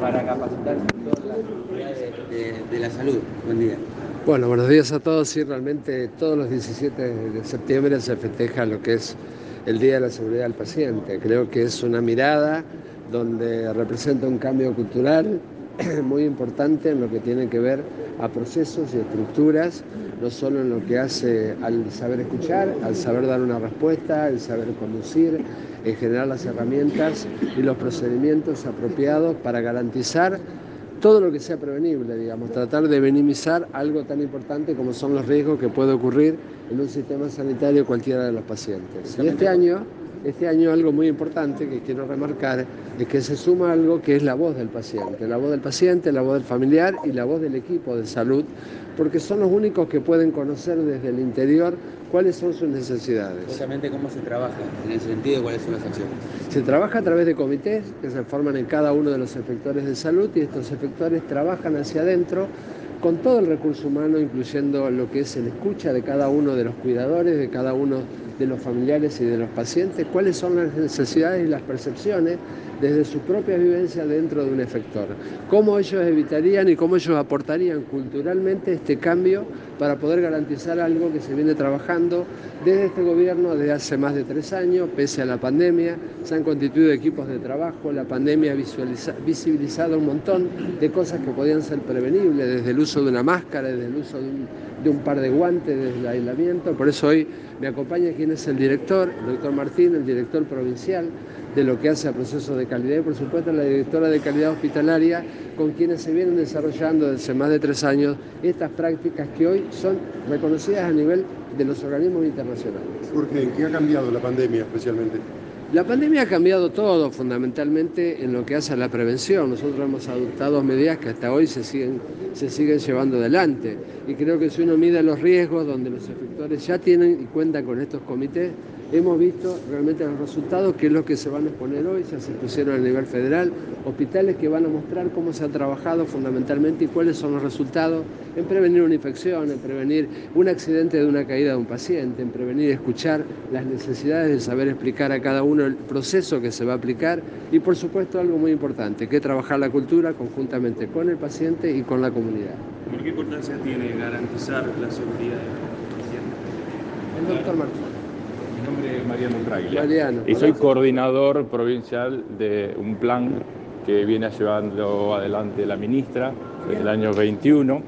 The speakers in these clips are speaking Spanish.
para capacitarse en todas las de, de la salud. Buen día. Bueno, buenos días a todos. Sí, realmente todos los 17 de septiembre se festeja lo que es el Día de la Seguridad del Paciente. Creo que es una mirada donde representa un cambio cultural muy importante en lo que tiene que ver a procesos y estructuras, no solo en lo que hace al saber escuchar, al saber dar una respuesta, al saber conducir, en generar las herramientas y los procedimientos apropiados para garantizar todo lo que sea prevenible, digamos, tratar de minimizar algo tan importante como son los riesgos que puede ocurrir en un sistema sanitario cualquiera de los pacientes. Y este año, este año algo muy importante que quiero remarcar es que se suma algo que es la voz del paciente, la voz del paciente, la voz del familiar y la voz del equipo de salud, porque son los únicos que pueden conocer desde el interior cuáles son sus necesidades. Justamente cómo se trabaja en ese sentido, cuáles son las acciones. Se trabaja a través de comités que se forman en cada uno de los efectores de salud y estos efectores trabajan hacia adentro con todo el recurso humano, incluyendo lo que es el escucha de cada uno de los cuidadores, de cada uno de los familiares y de los pacientes, cuáles son las necesidades y las percepciones desde su propia vivencia dentro de un efector. Cómo ellos evitarían y cómo ellos aportarían culturalmente este cambio para poder garantizar algo que se viene trabajando desde este gobierno desde hace más de tres años, pese a la pandemia. Se han constituido equipos de trabajo, la pandemia ha visibilizado un montón de cosas que podían ser prevenibles, desde el uso de una máscara, desde el uso de un, de par de guantes, desde el aislamiento. Por eso hoy me acompaña es el director, el doctor Martín, el director provincial de lo que hace a procesos de calidad y por supuesto la directora de calidad hospitalaria con quienes se vienen desarrollando desde más de tres años estas prácticas que hoy son reconocidas a nivel de los organismos internacionales. ¿Por qué? ¿Qué ha cambiado la pandemia especialmente? La pandemia ha cambiado todo, fundamentalmente en lo que hace a la prevención. Nosotros hemos adoptado medidas que hasta hoy se siguen, se siguen llevando adelante. Y creo que si uno mide los riesgos, donde los efectores ya tienen y cuentan con estos comités, hemos visto realmente los resultados, que es lo que se van a exponer hoy, ya se pusieron a nivel federal, hospitales que van a mostrar cómo se ha trabajado fundamentalmente y cuáles son los resultados en prevenir una infección, en prevenir un accidente de una caída de un paciente, en prevenir escuchar las necesidades de saber explicar a cada uno el proceso que se va a aplicar y por supuesto algo muy importante, que es trabajar la cultura conjuntamente con el paciente y con la comunidad. qué importancia tiene garantizar la seguridad del paciente? El doctor Martín nombre es Mariano Traglia. y soy coordinador provincial de un plan que viene llevando adelante la ministra desde el año 21.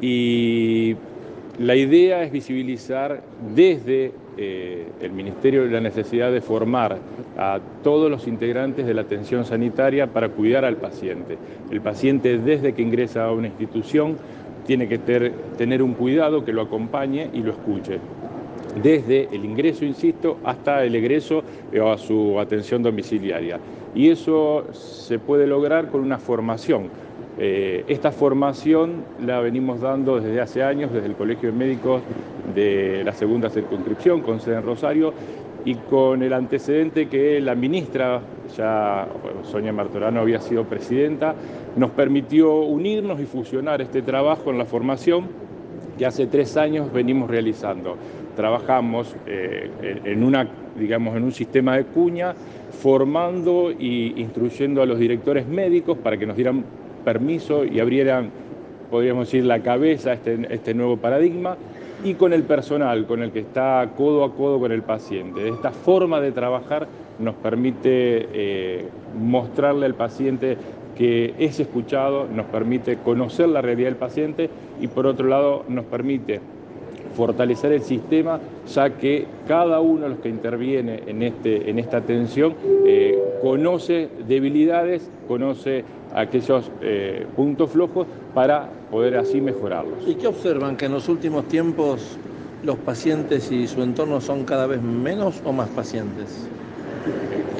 Y la idea es visibilizar desde eh, el Ministerio la necesidad de formar a todos los integrantes de la atención sanitaria para cuidar al paciente. El paciente desde que ingresa a una institución tiene que tener un cuidado que lo acompañe y lo escuche desde el ingreso, insisto, hasta el egreso o a su atención domiciliaria. Y eso se puede lograr con una formación. Eh, esta formación la venimos dando desde hace años, desde el Colegio de Médicos de la segunda circunscripción, con sede en Rosario, y con el antecedente que la ministra, ya Sonia Martorano había sido presidenta, nos permitió unirnos y fusionar este trabajo en la formación que hace tres años venimos realizando trabajamos eh, en, una, digamos, en un sistema de cuña, formando e instruyendo a los directores médicos para que nos dieran permiso y abrieran, podríamos decir, la cabeza a este, este nuevo paradigma, y con el personal, con el que está codo a codo con el paciente. Esta forma de trabajar nos permite eh, mostrarle al paciente que es escuchado, nos permite conocer la realidad del paciente y por otro lado nos permite fortalecer el sistema, ya que cada uno de los que interviene en, este, en esta atención eh, conoce debilidades, conoce aquellos eh, puntos flojos para poder así mejorarlos. ¿Y qué observan? ¿Que en los últimos tiempos los pacientes y su entorno son cada vez menos o más pacientes?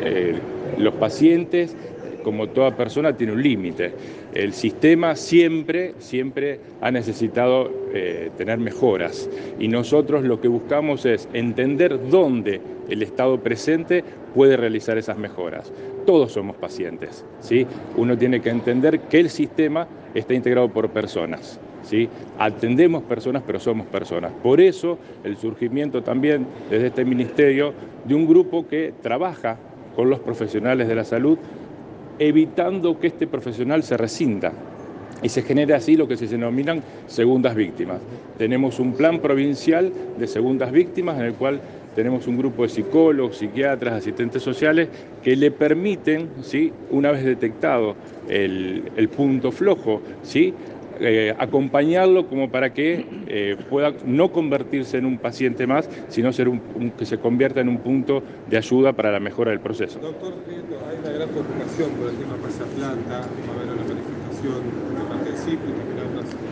Eh, los pacientes como toda persona, tiene un límite. El sistema siempre, siempre ha necesitado eh, tener mejoras y nosotros lo que buscamos es entender dónde el Estado presente puede realizar esas mejoras. Todos somos pacientes, ¿sí? Uno tiene que entender que el sistema está integrado por personas. ¿Sí? Atendemos personas, pero somos personas. Por eso el surgimiento también desde este ministerio de un grupo que trabaja con los profesionales de la salud evitando que este profesional se rescinda y se genera así lo que se denominan segundas víctimas. Tenemos un plan provincial de segundas víctimas en el cual tenemos un grupo de psicólogos, psiquiatras, asistentes sociales que le permiten, ¿sí? una vez detectado el, punto flojo, ¿sí? Eh, acompañarlo como para que eh, pueda no convertirse en un paciente más, sino ser un, que se convierta en un punto de ayuda para la mejora del proceso. Doctor, hay una gran preocupación por el tema Planta, va a haber una manifestación de parte de CIP y también otras